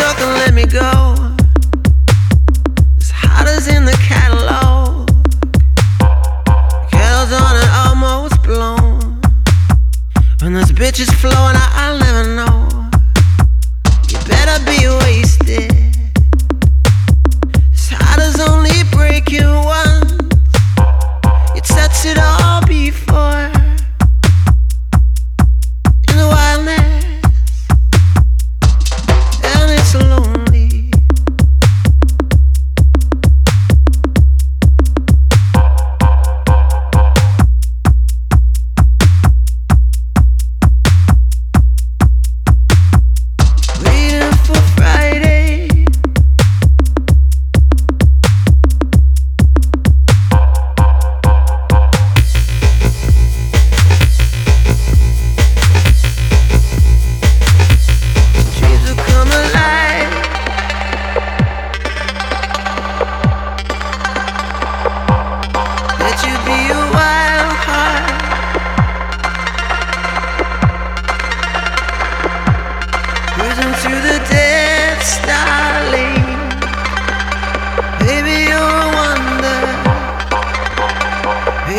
yourself and let me go. In the catalog. Kettle's on and almost blown. When this bitch is flowing, I'll never know. You better be wasted. Only breaking once. You it all before.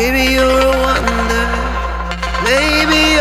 Maybe you're a wonder. Maybe